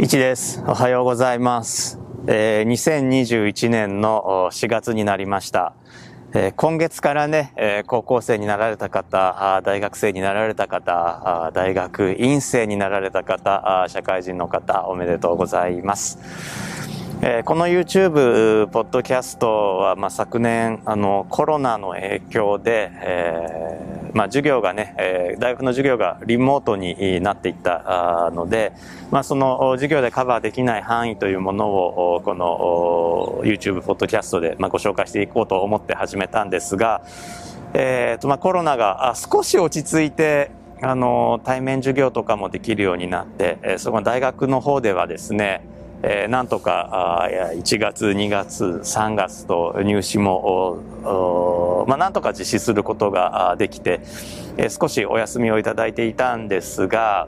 一です。おはようございます。えー2021年の4月になりました。えー今月からね、えー高校生になられた方、大学生になられた方、大学院生になられた方、社会人の方、おめでとうございます。えーこの YouTube、ポッドキャストは、まあ、昨年、あの、コロナの影響で、えーまあ、授業がね、えー大学の授業がリモートになっていったので、まあ、その授業でカバーできない範囲というものを、この YouTube、ポッドキャストで、まあ、ご紹介していこうと思って始めたんですが、えーとまあ、コロナがあ少し落ち着いて、あの対面授業とかもできるようになって、えーその大学の方ではですね、えーなんとかあ1月、2月、3月と入試も、まあ、なんとか実施することができて、えー少しお休みをいただいていたんですが、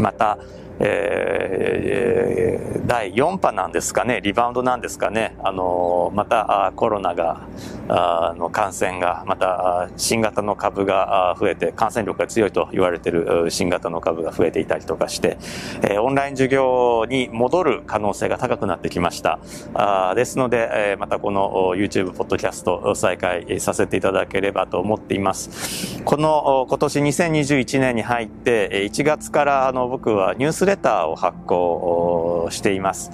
また、えー第4波なんですかね、リバウンドなんですかね、あのまたあコロナがあの感染が、また新型の株が増えて、感染力が強いと言われている新型の株が増えていたりとかして、えーオンライン授業に戻る可能性が高くなってきました。あですので、えーまたこの YouTube、ポッドキャストを再開させていただければと思っています。この今年2021年に入って、1月からあのの僕はニュースレターを発行しています。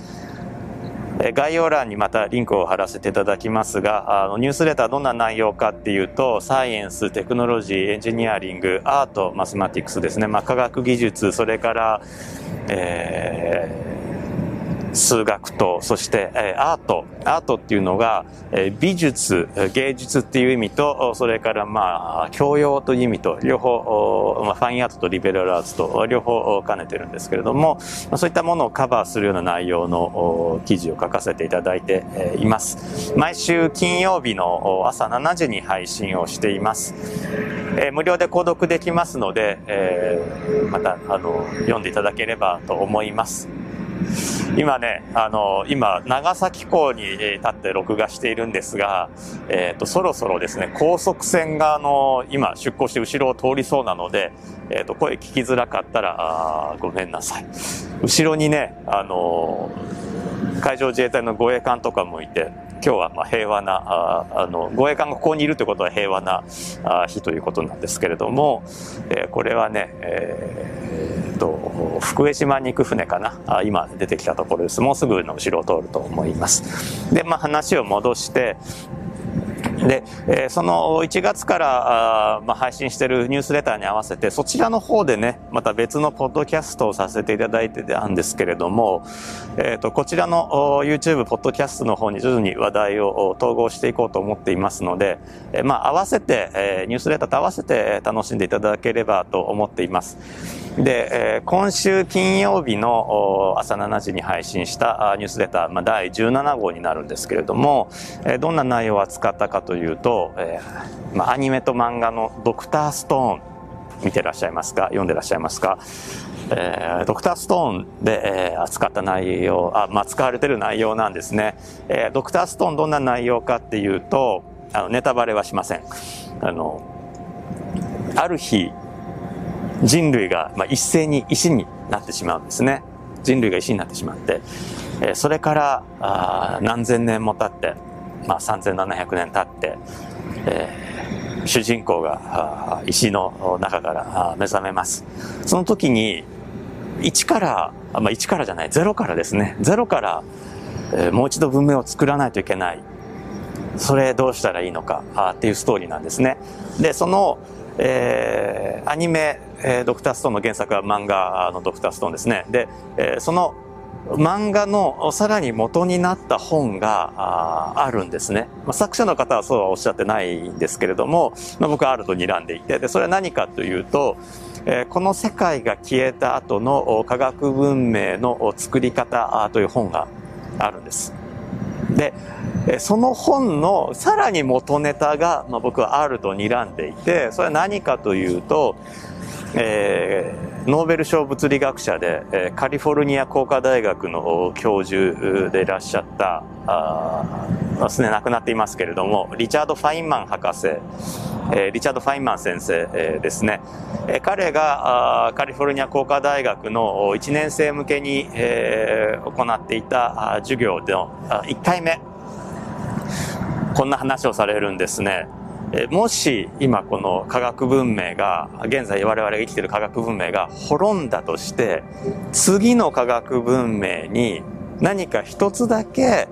概要欄にまたリンクを貼らせていただきますが、あのニュースレターどんな内容かっていうと、サイエンス、テクノロジー、エンジニアリング、アート、マスマティクスですね、まあ、科学技術、それから、えー数学と、そして、えアート。アートっていうのが、え美術、芸術っていう意味と、それからまあ、教養という意味と、両方、まあ、ファインアートとリベラルアーツと、両方兼ねてるんですけれども、まあ、そういったものをカバーするような内容の記事を書かせていただいてえいます。毎週金曜日の朝7時に配信をしています。え無料で購読できますので、えまた、あの、読んでいただければと思います。今ね、あの、今、長崎港に立って録画しているんですが、えっ、ーと、そろそろですね、高速船が、あの、今、出港して後ろを通りそうなので、えっ、ーと、声聞きづらかったら、ごめんなさい。後ろにね、あの、海上自衛隊の護衛艦とかもいて、今日はま平和な、ああの、護衛艦がここにいるということは平和な日ということなんですけれども、えーこれはね、えーっと、福江島に行く船かな？あ今出てきたところです。もうすぐの後ろを通ると思います。で、まあ話を戻して、で、えーその1月からあまあ、配信しているニュースレターに合わせて、そちらの方でね、また別のポッドキャストをさせていただいてたんですけれども、えーと、こちらの YouTube、ポッドキャストの方に徐々に話題を統合していこうと思っていますので、えーまあ、合わせて、えーニュースレターと合わせて楽しんでいただければと思っています。で、えー今週金曜日の朝7時に配信したニュースレター、まあ、第17号になるんですけれども、えーどんな内容を扱ったかというと、えーまあ、アニメと漫画のドクターストーン見てらっしゃいますか？読んでらっしゃいますか？えードクターストーンで、えー扱った内容、あ、まあ、使われている内容なんですね。えードクターストーンどんな内容かっていうと、あの、ネタバレはしません。あの、ある日、人類が、まあ、一斉に石になってしまうんですね。人類が石になってしまって、えーそれからあ何千年も経って、まあ、3700年経って、えー主人公があ石の中から目覚めます。その時に、1から、まあ、1からじゃない、0からですね。0から、えーもう一度文明を作らないといけない。それどうしたらいいのかあっていうストーリーなんですね。で、その、えーアニメ、えードクターストーンの原作は漫画のドクターストーンですね。で、えーその漫画のさらに元になった本がああるんですね。まあ、作者の方はそうはおっしゃってないんですけれども、まあ、僕はあると睨んでいて、で、それは何かというと、えーこの世界が消えた後の科学文明の作り方という本があるんです。で、その本のさらに元ネタが、まあ、僕はあると睨んでいて、それは何かというと、えーノーベル賞物理学者で、えカリフォルニア工科大学の教授でいらっしゃったあすでに亡くなっていますけれどもリチャード・ファインマン博士、えリチャード・ファインマン先生、えですね、え彼がカリフォルニア工科大学の1年生向けに、え行っていた授業での1回目こんな話をされるんですね。もし今この科学文明が現在我々が生きている科学文明が滅んだとして次の科学文明に何か一つだけ、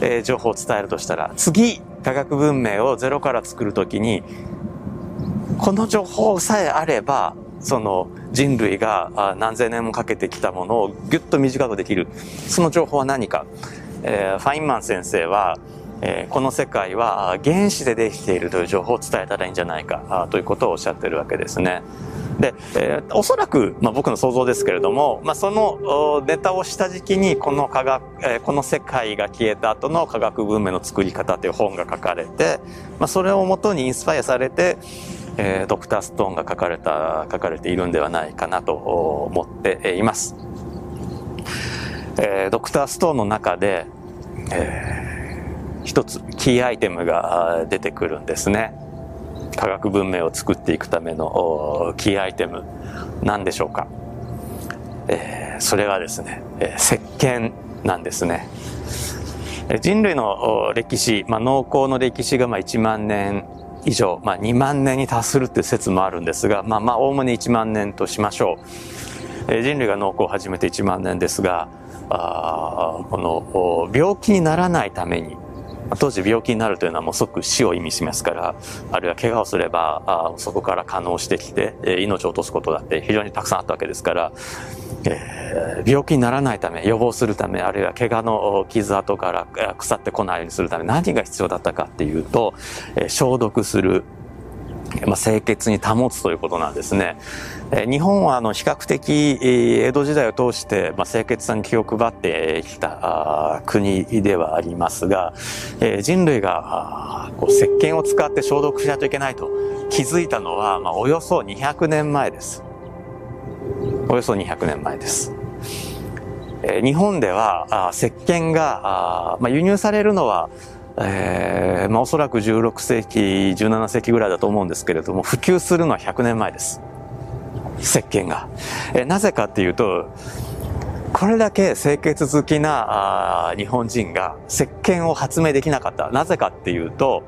え情報を伝えるとしたら次科学文明をゼロから作るときにこの情報さえあればその人類が何千年もかけてきたものをぎゅっと短くできる。その情報は何か、えー、ファインマン先生はえー、この世界は原子でできているという情報を伝えたらいいんじゃないかということをおっしゃってるわけですね。で、えー、おそらく、まあ、僕の想像ですけれども、まあ、そのネタを下敷きにこの科学、えー、この世界が消えた後の科学文明の作り方という本が書かれて、まあ、それをもとにインスパイアされて、えー、ドクターストーンが書かれた、書かれているんではないかなと思っています。えー、ドクターストーンの中で、えー一つキーアイテムが出てくるんですね。科学文明を作っていくためのキーアイテム何でしょうか、えー、それはですね、えー、石鹸なんですね。人類の歴史、まあ、農耕の歴史がまあ1万年以上、まあ、2万年に達するって説もあるんですが、まあまあ、おおむね1万年としましょう。え人類が農耕を始めて1万年ですが、あこの病気にならないために当時病気になるというのはもう即死を意味しますから、あるいは怪我をすれば、あそこから可能してきて、え命を落とすことだって非常にたくさんあったわけですから、えー、病気にならないため、予防するため、あるいは怪我の傷跡から腐ってこないようにするため、何が必要だったかっていうと、え消毒する、まあ、清潔に保つということなんですね。日本はあの比較的江戸時代を通してまあ清潔さに気を配ってきた国ではありますがえ人類がこう石鹸を使って消毒しないといけないと気づいたのはまあおよそ200年前です。およそ200年前です。え日本ではあ石鹸があまあ輸入されるのはえーまあ、おそらく16世紀17世紀ぐらいだと思うんですけれども普及するのは100年前です石鹸が。えなぜかっていうと、これだけ清潔好きなあ日本人が石鹸を発明できなかった。なぜかっていうと、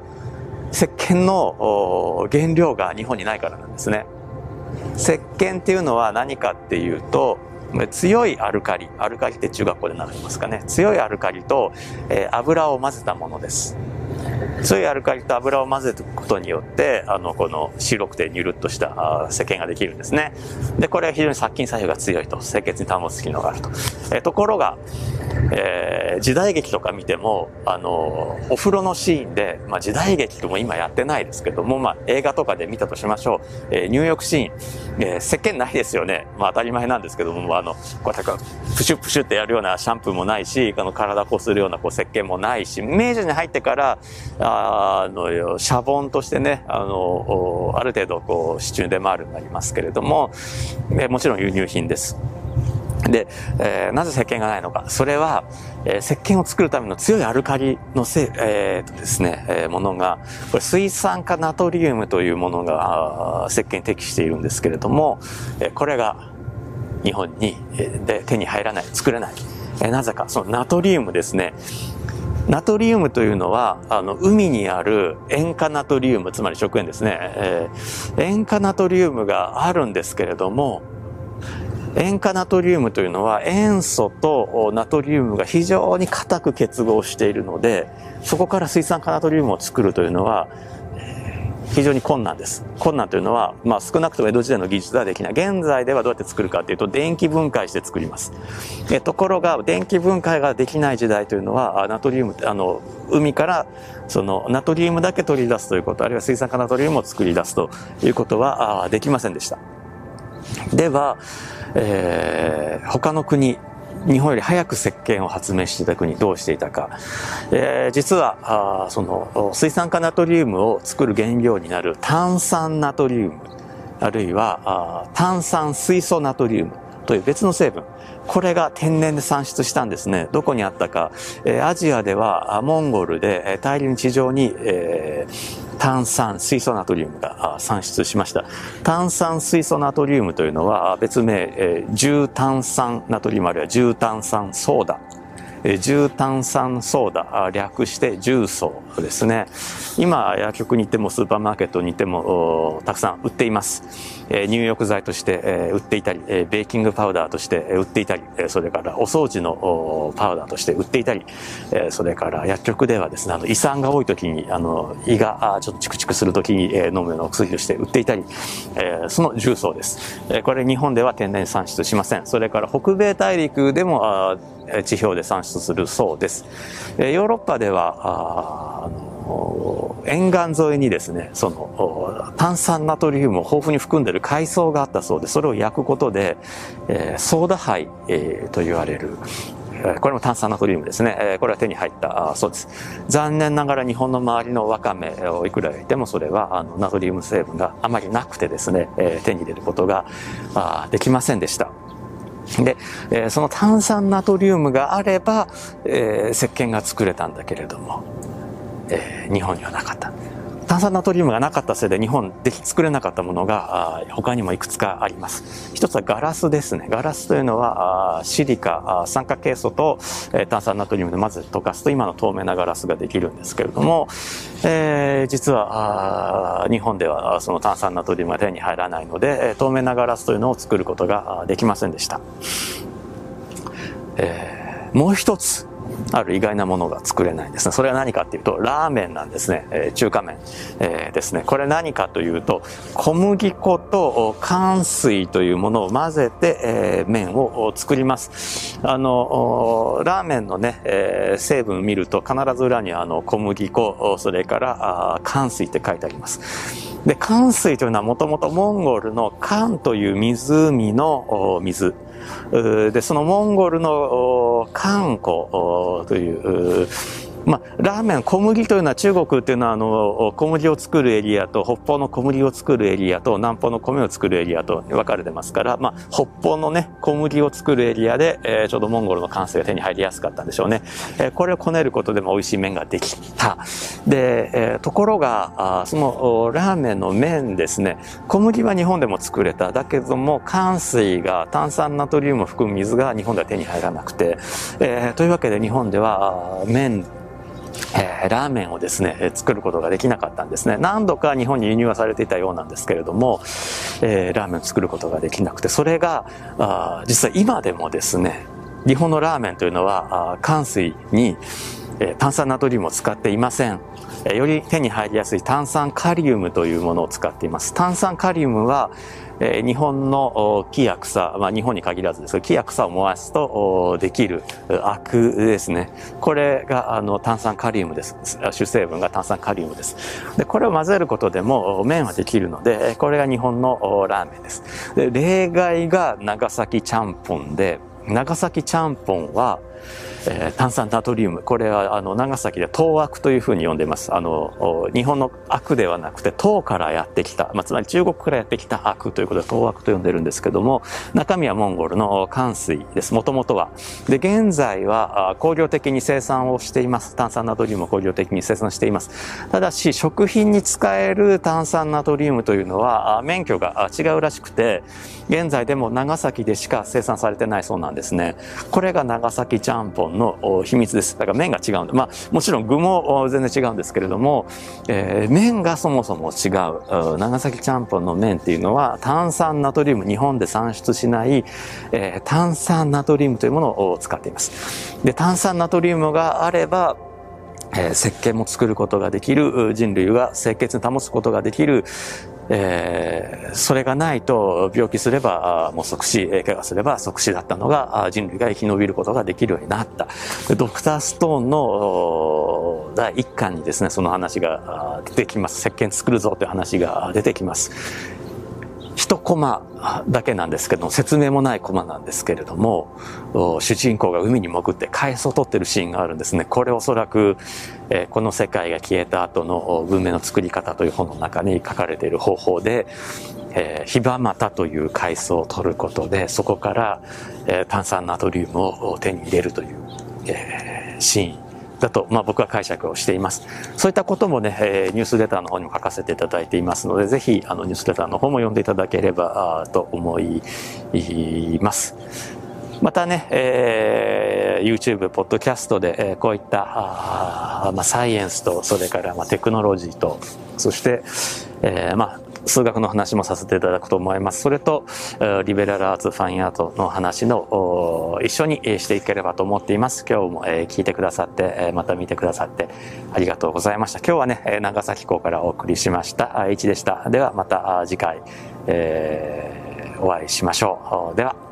石鹸の原料が日本にないからなんですね。石鹸っていうのは何かっていうと、強いアルカリ、アルカリって中学校で習いますかね。強いアルカリと、えー、油を混ぜたものです。強いアルカリと油を混ぜることによって、あの、この白くてニュルっとした石鹸ができるんですね。で、これは非常に殺菌作用が強いと、清潔に保つ機能があると。えところが、えー、時代劇とか見ても、あの、お風呂のシーンで、まあ、時代劇とも今やってないですけども、まあ、映画とかで見たとしましょう。えー、入浴シーン、えー、石鹸ないですよね。まあ、当たり前なんですけども、あの、こうやってプシュプシュってやるようなシャンプーもないし、あの、体こするようなこう石鹸もないし、明治に入ってから、あの、シャボンとしてね、あの、ある程度こう、支柱で回るになりますけれども、えもちろん輸入品です。で、えー、なぜ石鹸がないのか。それは、えー、石鹸を作るための強いアルカリのせ、えー、とですね、えー、ものが、これ水酸化ナトリウムというものが石鹸に適しているんですけれども、えー、これが日本に、えー、で手に入らない、作れない。えー、なぜか、そのナトリウムですね。ナトリウムというのは、あの、海にある塩化ナトリウム、つまり食塩ですね。えー、塩化ナトリウムがあるんですけれども、塩化ナトリウムというのは塩素とナトリウムが非常に硬く結合しているので、そこから水酸化ナトリウムを作るというのは、非常に困難です。困難というのは、まあ少なくとも江戸時代の技術ではできない。現在ではどうやって作るかというと、電気分解して作ります。えところが、電気分解ができない時代というのは、ナトリウム、あの、海からそのナトリウムだけ取り出すということ、あるいは水酸化ナトリウムを作り出すということはできませんでした。では、えー、他の国、日本より早く石鹸を発明していた国どうしていたか、えー、実はあその水酸化ナトリウムを作る原料になる炭酸ナトリウムあるいは炭酸水素ナトリウムという別の成分これが天然で産出したんですね。どこにあったか。えー、アジアではモンゴルで大量に地上に、えー、炭酸水素ナトリウムが産出しました。炭酸水素ナトリウムというのは別名、えー、重炭酸ナトリウムあるいは重炭酸ソーダ重炭酸ソーダ、略して重曹ですね。今、薬局に行ってもスーパーマーケットに行ってもたくさん売っています。入浴剤として売っていたり、ベーキングパウダーとして売っていたり、それからお掃除のパウダーとして売っていたり、それから薬局ではですね、あの胃酸が多い時に、あの胃がちょっとチクチクする時に飲むようなお薬として売っていたり、えその重曹です。えこれ日本では天然産出しません。それから北米大陸でも地表で産出するそうです。ヨーロッパでは、沿岸沿いにですね、その炭酸ナトリウムを豊富に含んでいる海藻があったそうで、それを焼くことで、えー、ソーダ灰、えー、と言われる、これも炭酸ナトリウムですね。これは手に入ったそうです。残念ながら日本の周りのワカメをいくら焼いてもそれはあのナトリウム成分があまりなくてですね、手に入れることができませんでした。で、えー、その炭酸ナトリウムがあれば、えー、石鹸が作れたんだけれども、えー、日本にはなかった。炭酸ナトリウムがなかったせいで日本で作れなかったものが他にもいくつかあります。一つはガラスですね。ガラスというのはシリカ、酸化ケイ素と炭酸ナトリウムでまず溶かすと今の透明なガラスができるんですけれども、えー、実は日本ではその炭酸ナトリウムが手に入らないので透明なガラスというのを作ることができませんでした。えー、もう一つある意外なものが作れないんですね。それは何かっていうと、ラーメンなんですね。えー、中華麺、えー、ですね。これ何かというと、小麦粉と乾水というものを混ぜて、えー、麺を作ります。あの、ラーメンのね、えー、成分を見ると必ず裏にあの小麦粉、それから乾水って書いてあります。で、乾水というのはもともとモンゴルの乾という湖の水。で、そのモンゴルの漢湖というまあ、ラーメン、小麦というのは中国っていうのはあの小麦を作るエリアと北方の小麦を作るエリアと南方の米を作るエリアと分かれてますから、まあ、北方のね、小麦を作るエリアで、えー、ちょうどモンゴルの感性が手に入りやすかったんでしょうね。えー、これをこねることでも美味しい麺ができた。で、えー、ところが、あそのラーメンの麺ですね、小麦は日本でも作れた。だけども、乾水が炭酸ナトリウムを含む水が日本では手に入らなくて、えー、というわけで日本では麺えー、ラーメンをですね、作ることができなかったんですね。何度か日本に輸入はされていたようなんですけれども、えー、ラーメンを作ることができなくて、それが、あ実は今でもですね、日本のラーメンというのは、あ乾水に、えー、炭酸ナトリウムを使っていません。え、より手に入りやすい炭酸カリウムというものを使っています。炭酸カリウムは、えー、日本の木や草、まあ、日本に限らずですけど、木や草を燃やすとできるアクですね。これがあの炭酸カリウムです。主成分が炭酸カリウムです。で、これを混ぜることでも麺はできるので、これが日本のラーメンです。で、例外が長崎ちゃんぽんで、長崎ちゃんぽんは、えー、炭酸ナトリウム。これは、あの、長崎で東悪というふうに呼んでます。あの、日本の悪ではなくて、東からやってきた、まあ、つまり中国からやってきた悪ということで、東悪と呼んでるんですけども、中身はモンゴルの寒水です。もともとは。で、現在は、工業的に生産をしています。炭酸ナトリウムを工業的に生産しています。ただし、食品に使える炭酸ナトリウムというのは、免許が違うらしくて、現在でも長崎でしか生産されてないそうなんですね。これが長崎ちゃんぽんの秘密です。だから麺が違うんで、まあもちろん具も全然違うんですけれども、えー、麺がそもそも違う。長崎ちゃんぽんの麺っていうのは炭酸ナトリウム、日本で産出しない、えー、炭酸ナトリウムというものを使っています。で、炭酸ナトリウムがあれば、えー、石鹸も作ることができる、人類が清潔に保つことができる、えー、それがないと病気すればもう即死、怪我すれば即死だったのが人類が生き延びることができるようになった。ドクターストーンの第1巻にですね、その話が出てきます。石鹸作るぞという話が出てきます。一コマだけなんですけど、説明もないコマなんですけれども、主人公が海に潜って海藻を取ってるシーンがあるんですね。これおそらく、えー、この世界が消えた後の文明の作り方という本の中に書かれている方法で、えー、ヒバマタという海藻を取ることで、そこから、えー、炭酸ナトリウムを手に入れるという、えー、シーンだと、まあ、僕は解釈をしています。そういったこともね、えー、ニュースレターの方にも書かせていただいていますので、ぜひ、あの、ニュースレターの方も読んでいただければ、と思います。またね、えー、YouTube、ポッドキャストで、えー、こういったあ、まあ、サイエンスと、それから、まあ、テクノロジーと、そして、えー、まあ、数学の話もさせていただくと思います。それと、リベラルアーツ、ファインアートの話の一緒にしていければと思っています。今日も聞いてくださって、また見てくださってありがとうございました。今日はね、長崎港からお送りしました。H でした。ではまた次回、えー、お会いしましょう。では。